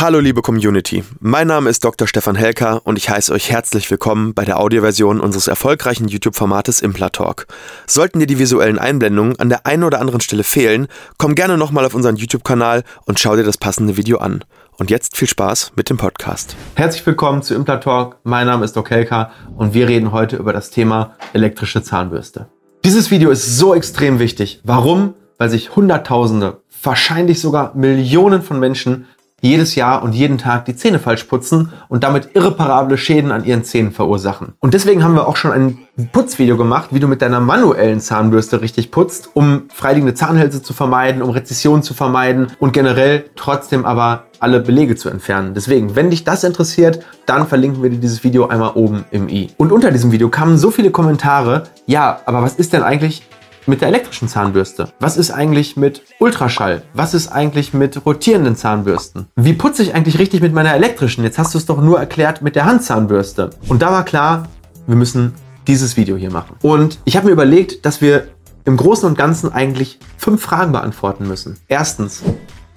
Hallo liebe Community, mein Name ist Dr. Stefan Helker und ich heiße euch herzlich willkommen bei der Audioversion unseres erfolgreichen YouTube-Formates Implatalk. Sollten dir die visuellen Einblendungen an der einen oder anderen Stelle fehlen, komm gerne nochmal auf unseren YouTube-Kanal und schau dir das passende Video an. Und jetzt viel Spaß mit dem Podcast. Herzlich willkommen zu Implatalk, mein Name ist Doc Helker und wir reden heute über das Thema elektrische Zahnbürste. Dieses Video ist so extrem wichtig. Warum? Weil sich Hunderttausende, wahrscheinlich sogar Millionen von Menschen jedes Jahr und jeden Tag die Zähne falsch putzen und damit irreparable Schäden an ihren Zähnen verursachen. Und deswegen haben wir auch schon ein Putzvideo gemacht, wie du mit deiner manuellen Zahnbürste richtig putzt, um freiliegende Zahnhälse zu vermeiden, um Rezessionen zu vermeiden und generell trotzdem aber alle Belege zu entfernen. Deswegen, wenn dich das interessiert, dann verlinken wir dir dieses Video einmal oben im i. Und unter diesem Video kamen so viele Kommentare, ja, aber was ist denn eigentlich mit der elektrischen Zahnbürste? Was ist eigentlich mit Ultraschall? Was ist eigentlich mit rotierenden Zahnbürsten? Wie putze ich eigentlich richtig mit meiner elektrischen? Jetzt hast du es doch nur erklärt mit der Handzahnbürste. Und da war klar, wir müssen dieses Video hier machen. Und ich habe mir überlegt, dass wir im Großen und Ganzen eigentlich fünf Fragen beantworten müssen. Erstens,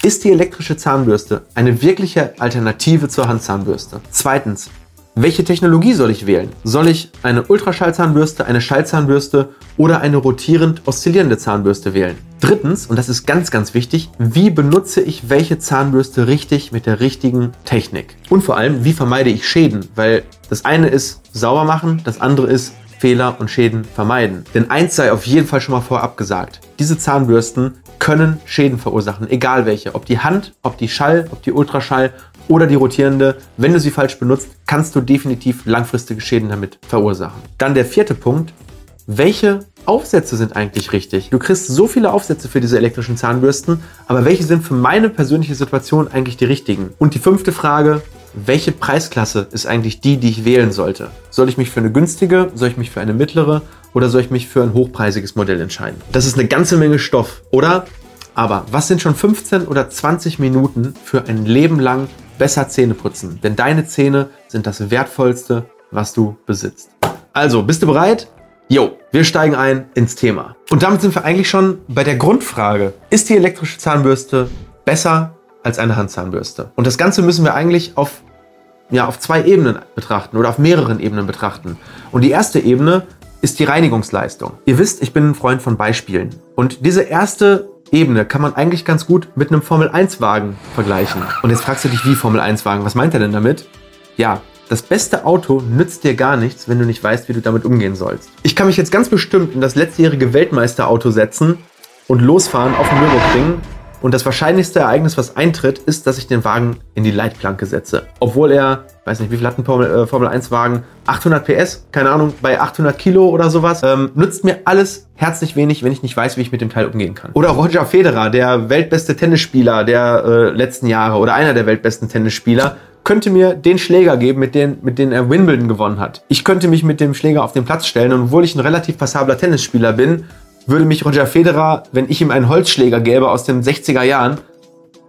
ist die elektrische Zahnbürste eine wirkliche Alternative zur Handzahnbürste? Zweitens, welche Technologie soll ich wählen? Soll ich eine Ultraschallzahnbürste, eine Schallzahnbürste oder eine rotierend oszillierende Zahnbürste wählen? Drittens, und das ist ganz, ganz wichtig, wie benutze ich welche Zahnbürste richtig mit der richtigen Technik? Und vor allem, wie vermeide ich Schäden? Weil das eine ist sauber machen, das andere ist Fehler und Schäden vermeiden. Denn eins sei auf jeden Fall schon mal vorab gesagt. Diese Zahnbürsten können Schäden verursachen, egal welche. Ob die Hand, ob die Schall, ob die Ultraschall oder die rotierende. Wenn du sie falsch benutzt, kannst du definitiv langfristige Schäden damit verursachen. Dann der vierte Punkt. Welche Aufsätze sind eigentlich richtig? Du kriegst so viele Aufsätze für diese elektrischen Zahnbürsten, aber welche sind für meine persönliche Situation eigentlich die richtigen? Und die fünfte Frage, welche Preisklasse ist eigentlich die, die ich wählen sollte? Soll ich mich für eine günstige, soll ich mich für eine mittlere oder soll ich mich für ein hochpreisiges Modell entscheiden? Das ist eine ganze Menge Stoff, oder? Aber was sind schon 15 oder 20 Minuten für ein Leben lang besser Zähne putzen, denn deine Zähne sind das Wertvollste, was du besitzt. Also, bist du bereit? Jo, wir steigen ein ins Thema. Und damit sind wir eigentlich schon bei der Grundfrage. Ist die elektrische Zahnbürste besser als eine Handzahnbürste? Und das Ganze müssen wir eigentlich auf, ja, auf zwei Ebenen betrachten oder auf mehreren Ebenen betrachten. Und die erste Ebene ist die Reinigungsleistung. Ihr wisst, ich bin ein Freund von Beispielen. Und diese erste Ebene kann man eigentlich ganz gut mit einem Formel-1-Wagen vergleichen. Und jetzt fragst du dich, wie Formel-1-Wagen? Was meint er denn damit? Ja, das beste Auto nützt dir gar nichts, wenn du nicht weißt, wie du damit umgehen sollst. Ich kann mich jetzt ganz bestimmt in das letztjährige Weltmeisterauto setzen und losfahren auf dem Nürburgring und das wahrscheinlichste Ereignis, was eintritt, ist, dass ich den Wagen in die Leitplanke setze. Obwohl er, weiß nicht, wie viel hat ein Formel, äh, Formel 1 Wagen? 800 PS? Keine Ahnung, bei 800 Kilo oder sowas. Ähm, nützt mir alles herzlich wenig, wenn ich nicht weiß, wie ich mit dem Teil umgehen kann. Oder Roger Federer, der weltbeste Tennisspieler der äh, letzten Jahre oder einer der weltbesten Tennisspieler, könnte mir den Schläger geben, mit dem mit denen er Wimbledon gewonnen hat. Ich könnte mich mit dem Schläger auf den Platz stellen und obwohl ich ein relativ passabler Tennisspieler bin, würde mich Roger Federer, wenn ich ihm einen Holzschläger gäbe aus den 60er Jahren,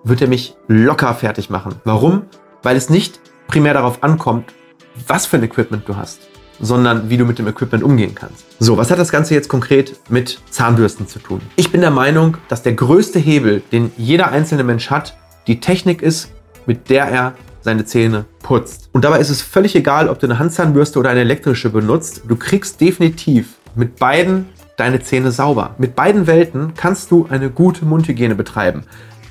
würde er mich locker fertig machen. Warum? Weil es nicht primär darauf ankommt, was für ein Equipment du hast, sondern wie du mit dem Equipment umgehen kannst. So, was hat das Ganze jetzt konkret mit Zahnbürsten zu tun? Ich bin der Meinung, dass der größte Hebel, den jeder einzelne Mensch hat, die Technik ist, mit der er seine Zähne putzt. Und dabei ist es völlig egal, ob du eine Handzahnbürste oder eine elektrische benutzt. Du kriegst definitiv mit beiden deine Zähne sauber. Mit beiden Welten kannst du eine gute Mundhygiene betreiben.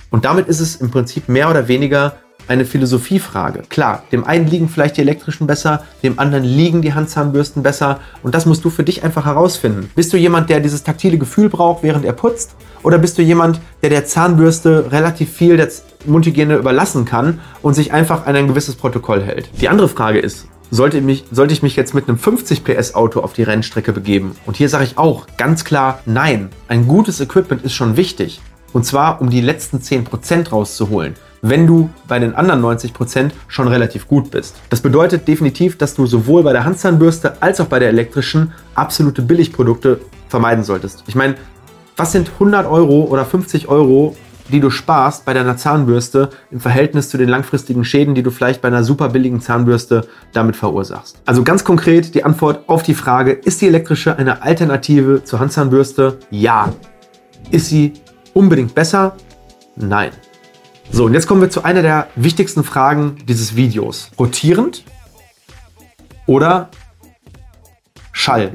Und damit ist es im Prinzip mehr oder weniger eine Philosophiefrage. Klar, dem einen liegen vielleicht die elektrischen besser, dem anderen liegen die Handzahnbürsten besser und das musst du für dich einfach herausfinden. Bist du jemand, der dieses taktile Gefühl braucht, während er putzt? Oder bist du jemand, der der Zahnbürste relativ viel der Mundhygiene überlassen kann und sich einfach an ein gewisses Protokoll hält? Die andere Frage ist, sollte, mich, sollte ich mich jetzt mit einem 50 PS Auto auf die Rennstrecke begeben? Und hier sage ich auch ganz klar nein. Ein gutes Equipment ist schon wichtig. Und zwar, um die letzten 10% rauszuholen, wenn du bei den anderen 90% schon relativ gut bist. Das bedeutet definitiv, dass du sowohl bei der Handzahnbürste als auch bei der elektrischen absolute Billigprodukte vermeiden solltest. Ich meine, was sind 100 Euro oder 50 Euro die du sparst bei deiner Zahnbürste im Verhältnis zu den langfristigen Schäden, die du vielleicht bei einer super billigen Zahnbürste damit verursachst. Also ganz konkret die Antwort auf die Frage, ist die elektrische eine Alternative zur Handzahnbürste? Ja. Ist sie unbedingt besser? Nein. So, und jetzt kommen wir zu einer der wichtigsten Fragen dieses Videos. Rotierend oder Schall?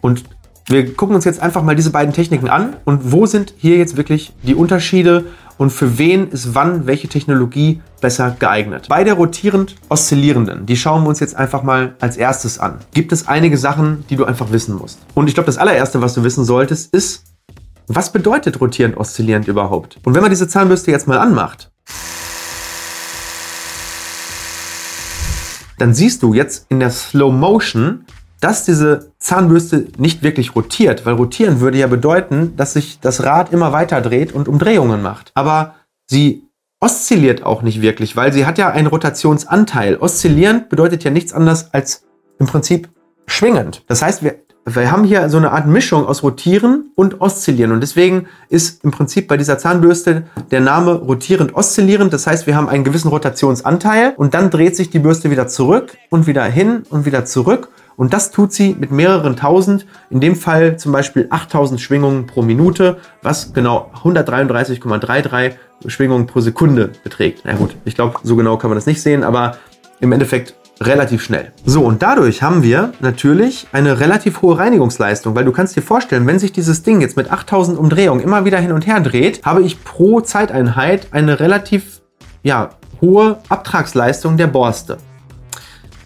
Und wir gucken uns jetzt einfach mal diese beiden Techniken an und wo sind hier jetzt wirklich die Unterschiede und für wen ist wann welche Technologie besser geeignet. Bei der rotierend oszillierenden, die schauen wir uns jetzt einfach mal als erstes an. Gibt es einige Sachen, die du einfach wissen musst. Und ich glaube, das allererste, was du wissen solltest, ist, was bedeutet rotierend oszillierend überhaupt? Und wenn man diese Zahnbürste jetzt mal anmacht, dann siehst du jetzt in der Slow Motion, dass diese Zahnbürste nicht wirklich rotiert, weil rotieren würde ja bedeuten, dass sich das Rad immer weiter dreht und Umdrehungen macht. Aber sie oszilliert auch nicht wirklich, weil sie hat ja einen Rotationsanteil. Oszillierend bedeutet ja nichts anderes als im Prinzip schwingend. Das heißt, wir, wir haben hier so eine Art Mischung aus Rotieren und Oszillieren. Und deswegen ist im Prinzip bei dieser Zahnbürste der Name rotierend oszillierend. Das heißt, wir haben einen gewissen Rotationsanteil und dann dreht sich die Bürste wieder zurück und wieder hin und wieder zurück. Und das tut sie mit mehreren tausend, in dem Fall zum Beispiel 8000 Schwingungen pro Minute, was genau 133,33 Schwingungen pro Sekunde beträgt. Na gut, ich glaube, so genau kann man das nicht sehen, aber im Endeffekt relativ schnell. So, und dadurch haben wir natürlich eine relativ hohe Reinigungsleistung, weil du kannst dir vorstellen, wenn sich dieses Ding jetzt mit 8000 Umdrehungen immer wieder hin und her dreht, habe ich pro Zeiteinheit eine relativ ja, hohe Abtragsleistung der Borste.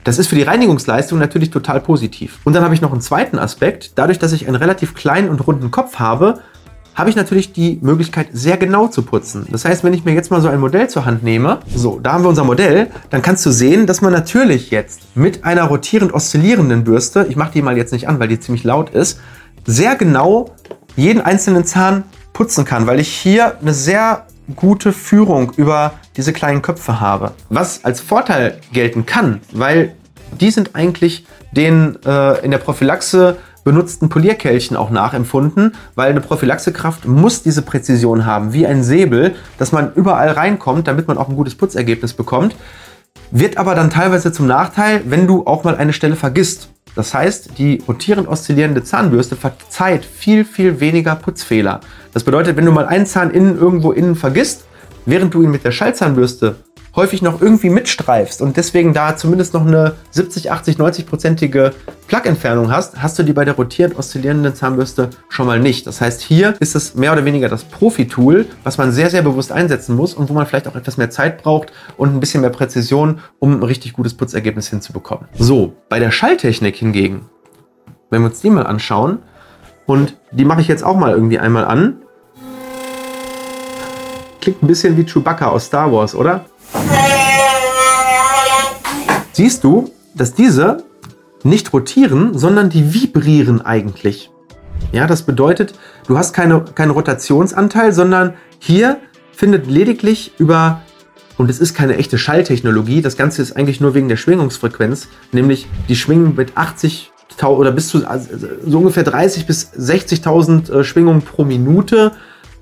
Das ist für die Reinigungsleistung natürlich total positiv. Und dann habe ich noch einen zweiten Aspekt. Dadurch, dass ich einen relativ kleinen und runden Kopf habe, habe ich natürlich die Möglichkeit, sehr genau zu putzen. Das heißt, wenn ich mir jetzt mal so ein Modell zur Hand nehme, so, da haben wir unser Modell, dann kannst du sehen, dass man natürlich jetzt mit einer rotierend oszillierenden Bürste, ich mache die mal jetzt nicht an, weil die ziemlich laut ist, sehr genau jeden einzelnen Zahn putzen kann, weil ich hier eine sehr gute Führung über diese kleinen Köpfe habe. Was als Vorteil gelten kann, weil die sind eigentlich den äh, in der Prophylaxe benutzten Polierkelchen auch nachempfunden, weil eine Prophylaxekraft muss diese Präzision haben, wie ein Säbel, dass man überall reinkommt, damit man auch ein gutes Putzergebnis bekommt. Wird aber dann teilweise zum Nachteil, wenn du auch mal eine Stelle vergisst. Das heißt, die rotierend oszillierende Zahnbürste verzeiht viel, viel weniger Putzfehler. Das bedeutet, wenn du mal einen Zahn innen irgendwo innen vergisst, während du ihn mit der Schallzahnbürste häufig noch irgendwie mitstreifst und deswegen da zumindest noch eine 70, 80, 90-prozentige Plug-Entfernung hast, hast du die bei der rotierend oszillierenden Zahnbürste schon mal nicht. Das heißt, hier ist es mehr oder weniger das Profi-Tool, was man sehr, sehr bewusst einsetzen muss und wo man vielleicht auch etwas mehr Zeit braucht und ein bisschen mehr Präzision, um ein richtig gutes Putzergebnis hinzubekommen. So, bei der Schalltechnik hingegen, wenn wir uns die mal anschauen, und die mache ich jetzt auch mal irgendwie einmal an. Klingt ein bisschen wie Chewbacca aus Star Wars, oder? Siehst du, dass diese nicht rotieren, sondern die vibrieren eigentlich. Ja, das bedeutet, du hast keine, keinen Rotationsanteil, sondern hier findet lediglich über, und es ist keine echte Schalltechnologie, das Ganze ist eigentlich nur wegen der Schwingungsfrequenz, nämlich die schwingen mit 80 oder bis zu also so ungefähr 30 bis 60.000 äh, Schwingungen pro Minute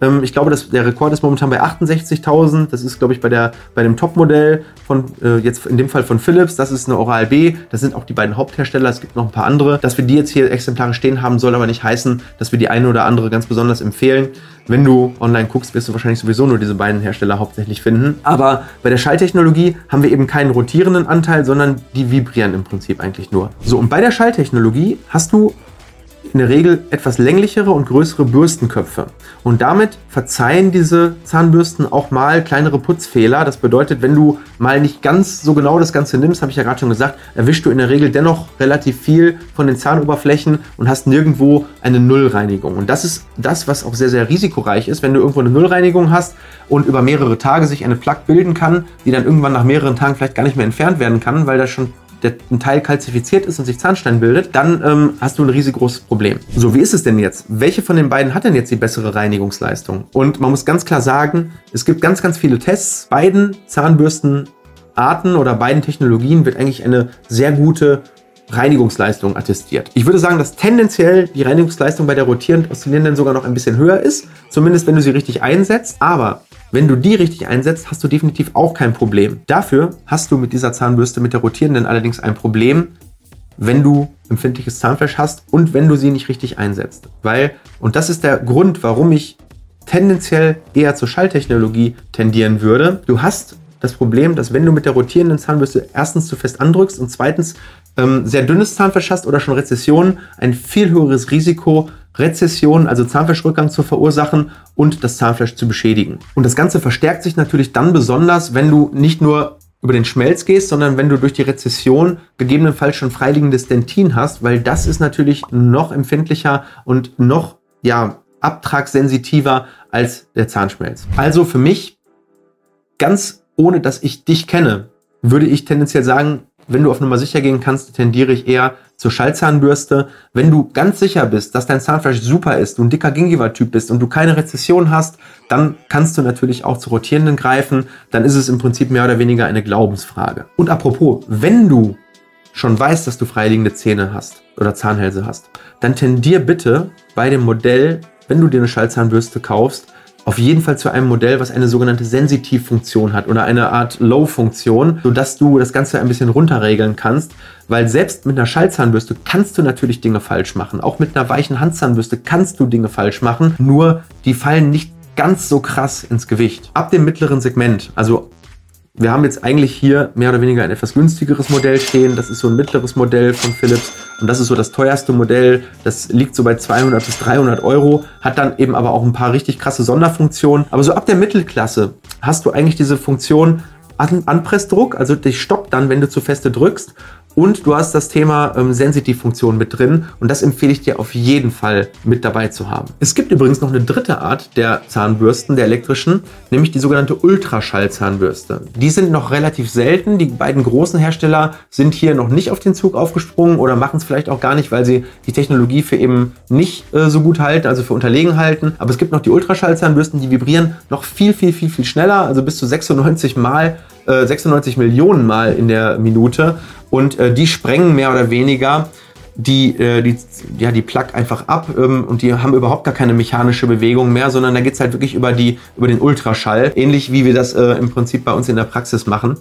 ähm, ich glaube, dass der Rekord ist momentan bei 68.000. Das ist, glaube ich, bei, der, bei dem Topmodell von, äh, jetzt in dem Fall von Philips. Das ist eine Oral B. Das sind auch die beiden Haupthersteller. Es gibt noch ein paar andere. Dass wir die jetzt hier Exemplare stehen haben, soll aber nicht heißen, dass wir die eine oder andere ganz besonders empfehlen. Wenn du online guckst, wirst du wahrscheinlich sowieso nur diese beiden Hersteller hauptsächlich finden. Aber bei der Schalltechnologie haben wir eben keinen rotierenden Anteil, sondern die vibrieren im Prinzip eigentlich nur. So, und bei der Schalltechnologie hast du in der Regel etwas länglichere und größere Bürstenköpfe. Und damit verzeihen diese Zahnbürsten auch mal kleinere Putzfehler. Das bedeutet, wenn du mal nicht ganz so genau das Ganze nimmst, habe ich ja gerade schon gesagt, erwischst du in der Regel dennoch relativ viel von den Zahnoberflächen und hast nirgendwo eine Nullreinigung. Und das ist das, was auch sehr, sehr risikoreich ist, wenn du irgendwo eine Nullreinigung hast und über mehrere Tage sich eine Plaque bilden kann, die dann irgendwann nach mehreren Tagen vielleicht gar nicht mehr entfernt werden kann, weil da schon der, ein Teil kalzifiziert ist und sich Zahnstein bildet, dann ähm, hast du ein riesengroßes Problem. So, wie ist es denn jetzt? Welche von den beiden hat denn jetzt die bessere Reinigungsleistung? Und man muss ganz klar sagen, es gibt ganz, ganz viele Tests. Beiden Zahnbürstenarten oder beiden Technologien wird eigentlich eine sehr gute Reinigungsleistung attestiert. Ich würde sagen, dass tendenziell die Reinigungsleistung bei der rotierend oszillierenden sogar noch ein bisschen höher ist, zumindest wenn du sie richtig einsetzt. Aber wenn du die richtig einsetzt, hast du definitiv auch kein Problem. Dafür hast du mit dieser Zahnbürste, mit der rotierenden allerdings ein Problem, wenn du empfindliches Zahnfleisch hast und wenn du sie nicht richtig einsetzt. Weil, und das ist der Grund, warum ich tendenziell eher zur Schalltechnologie tendieren würde. Du hast das Problem, dass wenn du mit der rotierenden Zahnbürste erstens zu fest andrückst und zweitens ähm, sehr dünnes Zahnfleisch hast oder schon Rezessionen, ein viel höheres Risiko, Rezession, also Zahnfleischrückgang zu verursachen und das Zahnfleisch zu beschädigen. Und das Ganze verstärkt sich natürlich dann besonders, wenn du nicht nur über den Schmelz gehst, sondern wenn du durch die Rezession gegebenenfalls schon freiliegendes Dentin hast, weil das ist natürlich noch empfindlicher und noch ja, abtragssensitiver als der Zahnschmelz. Also für mich ganz ohne dass ich dich kenne, würde ich tendenziell sagen, wenn du auf Nummer sicher gehen kannst, tendiere ich eher zur Schallzahnbürste. Wenn du ganz sicher bist, dass dein Zahnfleisch super ist, du ein dicker Gingiva-Typ bist und du keine Rezession hast, dann kannst du natürlich auch zu rotierenden greifen. Dann ist es im Prinzip mehr oder weniger eine Glaubensfrage. Und apropos, wenn du schon weißt, dass du freiliegende Zähne hast oder Zahnhälse hast, dann tendier bitte bei dem Modell, wenn du dir eine Schallzahnbürste kaufst, auf jeden Fall zu einem Modell, was eine sogenannte Sensitivfunktion hat oder eine Art Low-Funktion, sodass du das Ganze ein bisschen runterregeln kannst. Weil selbst mit einer Schallzahnbürste kannst du natürlich Dinge falsch machen. Auch mit einer weichen Handzahnbürste kannst du Dinge falsch machen. Nur die fallen nicht ganz so krass ins Gewicht. Ab dem mittleren Segment, also wir haben jetzt eigentlich hier mehr oder weniger ein etwas günstigeres Modell stehen. Das ist so ein mittleres Modell von Philips und das ist so das teuerste Modell. Das liegt so bei 200 bis 300 Euro, hat dann eben aber auch ein paar richtig krasse Sonderfunktionen. Aber so ab der Mittelklasse hast du eigentlich diese Funktion An Anpressdruck, also dich stoppt dann, wenn du zu feste drückst und du hast das Thema ähm, Sensitivfunktion mit drin und das empfehle ich dir auf jeden Fall mit dabei zu haben. Es gibt übrigens noch eine dritte Art der Zahnbürsten, der elektrischen, nämlich die sogenannte Ultraschallzahnbürste. Die sind noch relativ selten. Die beiden großen Hersteller sind hier noch nicht auf den Zug aufgesprungen oder machen es vielleicht auch gar nicht, weil sie die Technologie für eben nicht äh, so gut halten, also für unterlegen halten. Aber es gibt noch die Ultraschallzahnbürsten, die vibrieren noch viel, viel, viel, viel schneller, also bis zu 96 Mal 96 äh, Millionen Mal in der Minute und äh, die sprengen mehr oder weniger die, äh, die, ja, die Plug einfach ab ähm, und die haben überhaupt gar keine mechanische Bewegung mehr, sondern da geht es halt wirklich über, die, über den Ultraschall, ähnlich wie wir das äh, im Prinzip bei uns in der Praxis machen.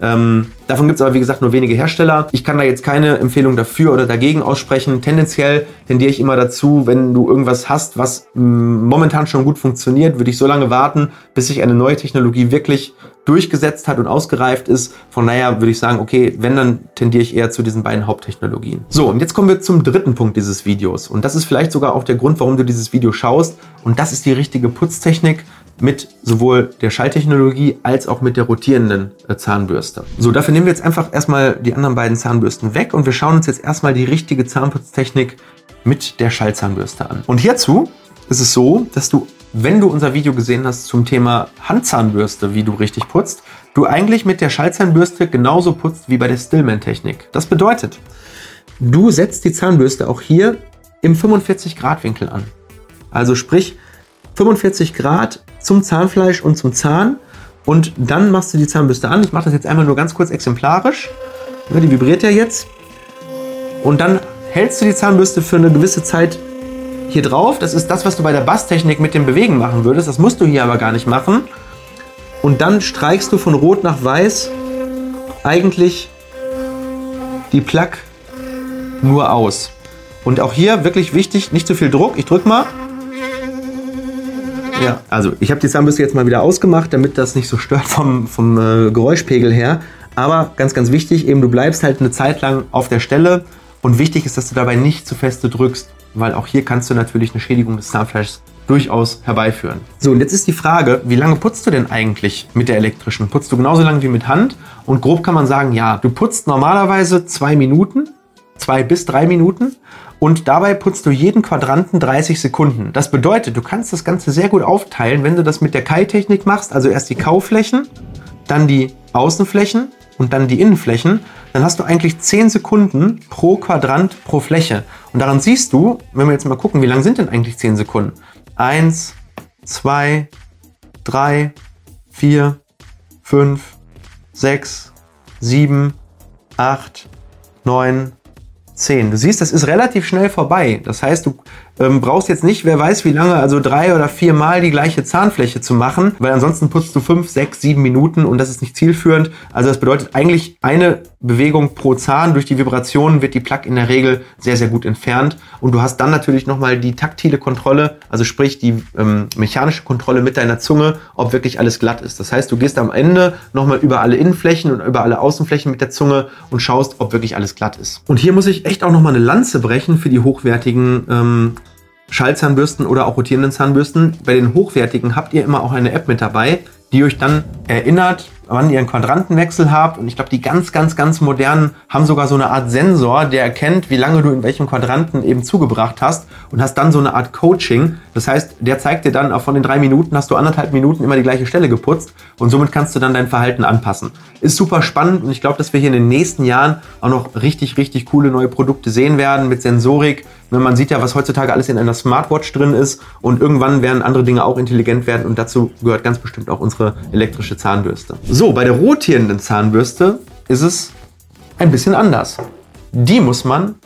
Ähm, davon gibt es aber wie gesagt nur wenige Hersteller. Ich kann da jetzt keine Empfehlung dafür oder dagegen aussprechen. Tendenziell tendiere ich immer dazu, wenn du irgendwas hast, was mm, momentan schon gut funktioniert, würde ich so lange warten, bis sich eine neue Technologie wirklich durchgesetzt hat und ausgereift ist. Von daher würde ich sagen, okay, wenn, dann tendiere ich eher zu diesen beiden Haupttechnologien. So, und jetzt kommen wir zum dritten Punkt dieses Videos. Und das ist vielleicht sogar auch der Grund, warum du dieses Video schaust. Und das ist die richtige Putztechnik mit sowohl der Schalltechnologie als auch mit der rotierenden äh, Zahnbürste. So, dafür nehmen wir jetzt einfach erstmal die anderen beiden Zahnbürsten weg und wir schauen uns jetzt erstmal die richtige Zahnputztechnik mit der Schallzahnbürste an. Und hierzu ist es so, dass du wenn du unser Video gesehen hast zum Thema Handzahnbürste, wie du richtig putzt, du eigentlich mit der Schallzahnbürste genauso putzt wie bei der Stillman-Technik. Das bedeutet, du setzt die Zahnbürste auch hier im 45 Grad Winkel an. Also sprich 45 Grad zum Zahnfleisch und zum Zahn und dann machst du die Zahnbürste an. Ich mache das jetzt einmal nur ganz kurz exemplarisch. Die vibriert ja jetzt. Und dann hältst du die Zahnbürste für eine gewisse Zeit hier drauf. Das ist das, was du bei der Basstechnik mit dem Bewegen machen würdest. Das musst du hier aber gar nicht machen. Und dann streichst du von Rot nach Weiß eigentlich die Plug nur aus. Und auch hier wirklich wichtig, nicht zu viel Druck. Ich drück mal. Ja, also ich habe die Zahnbürste jetzt mal wieder ausgemacht, damit das nicht so stört vom, vom äh, Geräuschpegel her. Aber ganz, ganz wichtig, eben du bleibst halt eine Zeit lang auf der Stelle und wichtig ist, dass du dabei nicht zu feste drückst weil auch hier kannst du natürlich eine Schädigung des Zahnfleischs durchaus herbeiführen. So, und jetzt ist die Frage, wie lange putzt du denn eigentlich mit der elektrischen? Putzt du genauso lange wie mit Hand? Und grob kann man sagen, ja, du putzt normalerweise zwei Minuten, zwei bis drei Minuten und dabei putzt du jeden Quadranten 30 Sekunden. Das bedeutet, du kannst das Ganze sehr gut aufteilen, wenn du das mit der Kai-Technik machst, also erst die Kauflächen, dann die Außenflächen und dann die Innenflächen, dann hast du eigentlich 10 Sekunden pro Quadrant pro Fläche. Und daran siehst du, wenn wir jetzt mal gucken, wie lang sind denn eigentlich 10 Sekunden? 1, 2, 3, 4, 5, 6, 7, 8, 9, 10. Du siehst, das ist relativ schnell vorbei. Das heißt, du ähm, brauchst jetzt nicht, wer weiß wie lange, also drei oder vier Mal die gleiche Zahnfläche zu machen, weil ansonsten putzt du fünf, sechs, sieben Minuten und das ist nicht zielführend. Also das bedeutet eigentlich eine Bewegung pro Zahn. Durch die Vibrationen wird die Plaque in der Regel sehr, sehr gut entfernt und du hast dann natürlich nochmal die taktile Kontrolle, also sprich die ähm, mechanische Kontrolle mit deiner Zunge, ob wirklich alles glatt ist. Das heißt, du gehst am Ende nochmal über alle Innenflächen und über alle Außenflächen mit der Zunge und schaust, ob wirklich alles glatt ist. Und hier muss ich echt auch nochmal eine Lanze brechen für die hochwertigen ähm, Schallzahnbürsten oder auch rotierenden Zahnbürsten. Bei den hochwertigen habt ihr immer auch eine App mit dabei, die euch dann erinnert, wann ihr einen Quadrantenwechsel habt. Und ich glaube, die ganz, ganz, ganz modernen haben sogar so eine Art Sensor, der erkennt, wie lange du in welchem Quadranten eben zugebracht hast und hast dann so eine Art Coaching. Das heißt, der zeigt dir dann, von den drei Minuten hast du anderthalb Minuten immer die gleiche Stelle geputzt und somit kannst du dann dein Verhalten anpassen. Ist super spannend und ich glaube, dass wir hier in den nächsten Jahren auch noch richtig, richtig coole neue Produkte sehen werden mit Sensorik, man sieht ja, was heutzutage alles in einer Smartwatch drin ist und irgendwann werden andere Dinge auch intelligent werden und dazu gehört ganz bestimmt auch unsere elektrische Zahnbürste. So, bei der rotierenden Zahnbürste ist es ein bisschen anders. Die muss man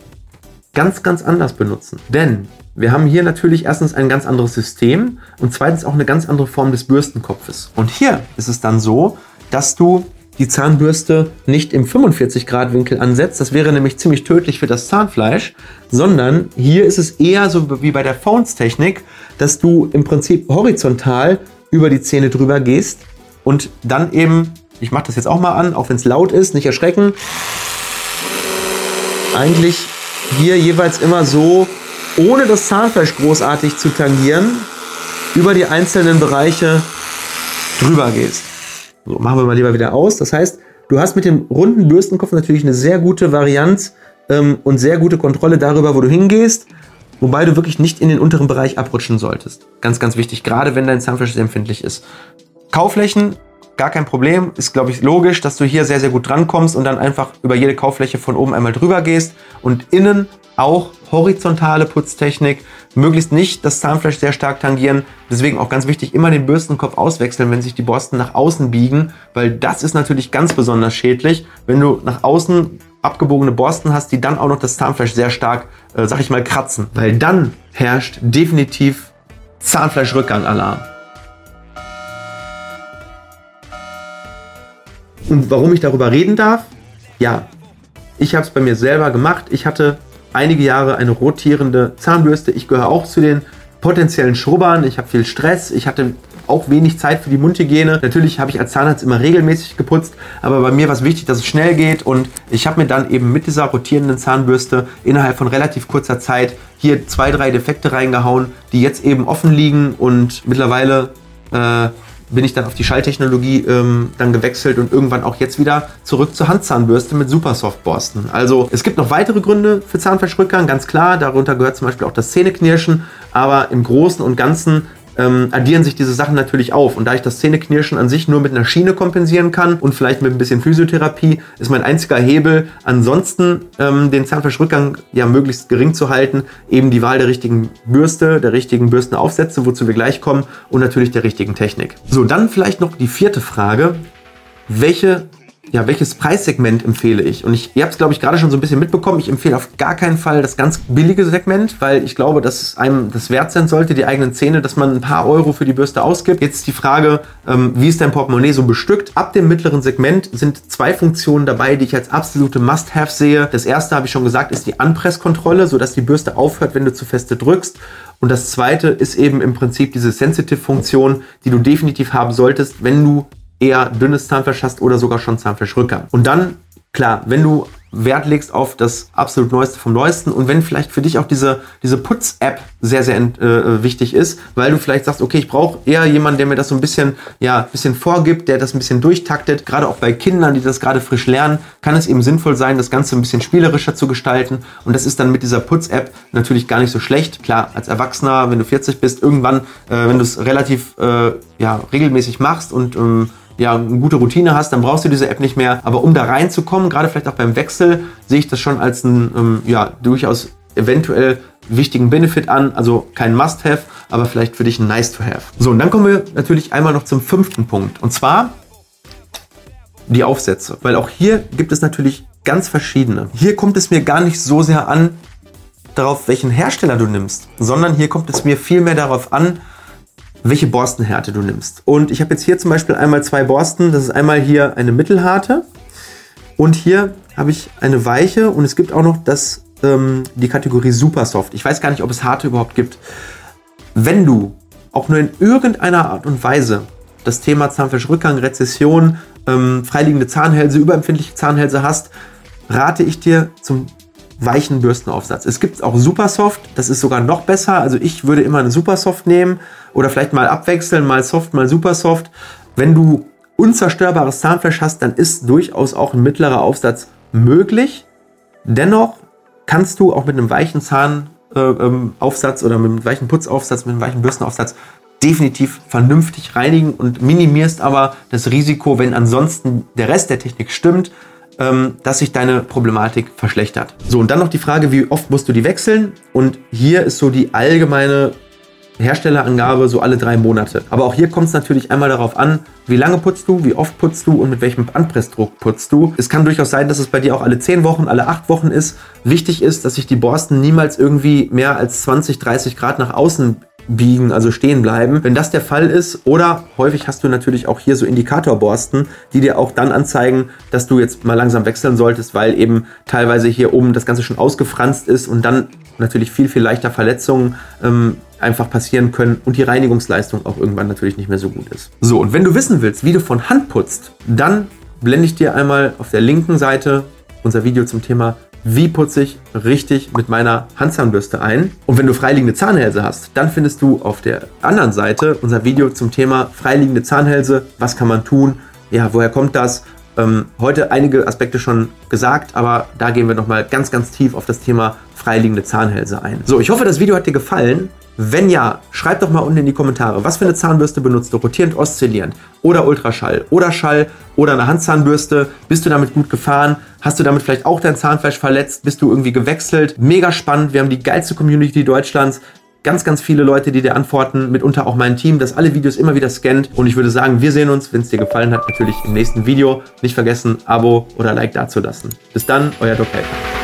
ganz, ganz anders benutzen. Denn wir haben hier natürlich erstens ein ganz anderes System und zweitens auch eine ganz andere Form des Bürstenkopfes. Und hier ist es dann so, dass du die Zahnbürste nicht im 45 Grad Winkel ansetzt, das wäre nämlich ziemlich tödlich für das Zahnfleisch, sondern hier ist es eher so wie bei der Phones Technik, dass du im Prinzip horizontal über die Zähne drüber gehst und dann eben, ich mache das jetzt auch mal an, auch wenn es laut ist, nicht erschrecken, eigentlich hier jeweils immer so, ohne das Zahnfleisch großartig zu tangieren, über die einzelnen Bereiche drüber gehst. So, machen wir mal lieber wieder aus. Das heißt, du hast mit dem runden Bürstenkopf natürlich eine sehr gute Varianz ähm, und sehr gute Kontrolle darüber, wo du hingehst, wobei du wirklich nicht in den unteren Bereich abrutschen solltest. Ganz, ganz wichtig, gerade wenn dein Zahnfleisch sehr empfindlich ist. Kauflächen, gar kein Problem. Ist, glaube ich, logisch, dass du hier sehr, sehr gut drankommst und dann einfach über jede Kaufläche von oben einmal drüber gehst und innen auch horizontale Putztechnik, möglichst nicht das Zahnfleisch sehr stark tangieren. Deswegen auch ganz wichtig, immer den Bürstenkopf auswechseln, wenn sich die Borsten nach außen biegen, weil das ist natürlich ganz besonders schädlich, wenn du nach außen abgebogene Borsten hast, die dann auch noch das Zahnfleisch sehr stark, äh, sag ich mal, kratzen. Weil dann herrscht definitiv Zahnfleischrückgang-Alarm. Und warum ich darüber reden darf? Ja, ich habe es bei mir selber gemacht. Ich hatte einige Jahre eine rotierende Zahnbürste. Ich gehöre auch zu den potenziellen Schrubbern. Ich habe viel Stress. Ich hatte auch wenig Zeit für die Mundhygiene. Natürlich habe ich als Zahnarzt immer regelmäßig geputzt, aber bei mir war es wichtig, dass es schnell geht und ich habe mir dann eben mit dieser rotierenden Zahnbürste innerhalb von relativ kurzer Zeit hier zwei, drei Defekte reingehauen, die jetzt eben offen liegen und mittlerweile äh, bin ich dann auf die Schalltechnologie ähm, dann gewechselt und irgendwann auch jetzt wieder zurück zur Handzahnbürste mit Supersoftborsten. Also es gibt noch weitere Gründe für Zahnfleischrückgang, ganz klar. Darunter gehört zum Beispiel auch das Zähneknirschen. Aber im Großen und Ganzen ähm, addieren sich diese Sachen natürlich auf. Und da ich das Zähneknirschen an sich nur mit einer Schiene kompensieren kann und vielleicht mit ein bisschen Physiotherapie, ist mein einziger Hebel, ansonsten ähm, den Zahnfleischrückgang ja möglichst gering zu halten, eben die Wahl der richtigen Bürste, der richtigen Bürstenaufsätze, wozu wir gleich kommen, und natürlich der richtigen Technik. So, dann vielleicht noch die vierte Frage. Welche ja, welches Preissegment empfehle ich? Und ich, ihr habt es, glaube ich, gerade schon so ein bisschen mitbekommen. Ich empfehle auf gar keinen Fall das ganz billige Segment, weil ich glaube, dass es einem das wert sein sollte, die eigenen Zähne, dass man ein paar Euro für die Bürste ausgibt. Jetzt die Frage, ähm, wie ist dein Portemonnaie so bestückt? Ab dem mittleren Segment sind zwei Funktionen dabei, die ich als absolute Must-Have sehe. Das erste, habe ich schon gesagt, ist die Anpresskontrolle, sodass die Bürste aufhört, wenn du zu feste drückst. Und das zweite ist eben im Prinzip diese Sensitive-Funktion, die du definitiv haben solltest, wenn du eher dünnes Zahnfleisch hast oder sogar schon Zahnfleischrückgang. Und dann, klar, wenn du Wert legst auf das absolut Neueste vom Neuesten und wenn vielleicht für dich auch diese, diese Putz-App sehr, sehr äh, wichtig ist, weil du vielleicht sagst, okay, ich brauche eher jemanden, der mir das so ein bisschen, ja, bisschen vorgibt, der das ein bisschen durchtaktet. Gerade auch bei Kindern, die das gerade frisch lernen, kann es eben sinnvoll sein, das Ganze ein bisschen spielerischer zu gestalten und das ist dann mit dieser Putz-App natürlich gar nicht so schlecht. Klar, als Erwachsener, wenn du 40 bist, irgendwann, äh, wenn du es relativ äh, ja, regelmäßig machst und ähm, ja, eine gute Routine hast, dann brauchst du diese App nicht mehr. Aber um da reinzukommen, gerade vielleicht auch beim Wechsel, sehe ich das schon als einen ähm, ja, durchaus eventuell wichtigen Benefit an. Also kein Must-Have, aber vielleicht für dich ein Nice-to-Have. So, und dann kommen wir natürlich einmal noch zum fünften Punkt. Und zwar die Aufsätze. Weil auch hier gibt es natürlich ganz verschiedene. Hier kommt es mir gar nicht so sehr an, darauf, welchen Hersteller du nimmst, sondern hier kommt es mir viel mehr darauf an, welche Borstenhärte du nimmst. Und ich habe jetzt hier zum Beispiel einmal zwei Borsten. Das ist einmal hier eine mittelharte und hier habe ich eine weiche und es gibt auch noch das, ähm, die Kategorie Super Soft. Ich weiß gar nicht, ob es harte überhaupt gibt. Wenn du auch nur in irgendeiner Art und Weise das Thema Zahnfleischrückgang, Rezession, ähm, freiliegende Zahnhälse, überempfindliche Zahnhälse hast, rate ich dir zum weichen Bürstenaufsatz. Es gibt auch Supersoft, das ist sogar noch besser. Also ich würde immer eine Supersoft nehmen oder vielleicht mal abwechseln, mal Soft, mal Supersoft. Wenn du unzerstörbares Zahnfleisch hast, dann ist durchaus auch ein mittlerer Aufsatz möglich. Dennoch kannst du auch mit einem weichen Zahnaufsatz äh, ähm, oder mit einem weichen Putzaufsatz, mit einem weichen Bürstenaufsatz definitiv vernünftig reinigen und minimierst aber das Risiko, wenn ansonsten der Rest der Technik stimmt, ähm, dass sich deine Problematik verschlechtert. So, und dann noch die Frage, wie oft musst du die wechseln? Und hier ist so die allgemeine Herstellerangabe so alle drei Monate. Aber auch hier kommt es natürlich einmal darauf an, wie lange putzt du, wie oft putzt du und mit welchem Anpressdruck putzt du. Es kann durchaus sein, dass es bei dir auch alle zehn Wochen, alle acht Wochen ist. Wichtig ist, dass sich die Borsten niemals irgendwie mehr als 20, 30 Grad nach außen biegen, also stehen bleiben. Wenn das der Fall ist, oder häufig hast du natürlich auch hier so Indikatorborsten, die dir auch dann anzeigen, dass du jetzt mal langsam wechseln solltest, weil eben teilweise hier oben das Ganze schon ausgefranst ist und dann natürlich viel, viel leichter Verletzungen ähm, einfach passieren können und die Reinigungsleistung auch irgendwann natürlich nicht mehr so gut ist. So, und wenn du wissen willst, wie du von Hand putzt, dann blende ich dir einmal auf der linken Seite unser Video zum Thema wie putze ich richtig mit meiner Handzahnbürste ein. Und wenn du freiliegende Zahnhälse hast, dann findest du auf der anderen Seite unser Video zum Thema freiliegende Zahnhälse. Was kann man tun? Ja, woher kommt das? Ähm, heute einige Aspekte schon gesagt, aber da gehen wir nochmal ganz, ganz tief auf das Thema freiliegende Zahnhälse ein. So, ich hoffe, das Video hat dir gefallen. Wenn ja, schreib doch mal unten in die Kommentare, was für eine Zahnbürste benutzt du, rotierend, oszillierend oder Ultraschall oder Schall oder eine Handzahnbürste. Bist du damit gut gefahren? Hast du damit vielleicht auch dein Zahnfleisch verletzt? Bist du irgendwie gewechselt? Mega spannend. Wir haben die geilste Community Deutschlands. Ganz, ganz viele Leute, die dir antworten, mitunter auch mein Team, das alle Videos immer wieder scannt. Und ich würde sagen, wir sehen uns, wenn es dir gefallen hat, natürlich im nächsten Video. Nicht vergessen, Abo oder Like dazulassen. Bis dann, euer Doc Helfer.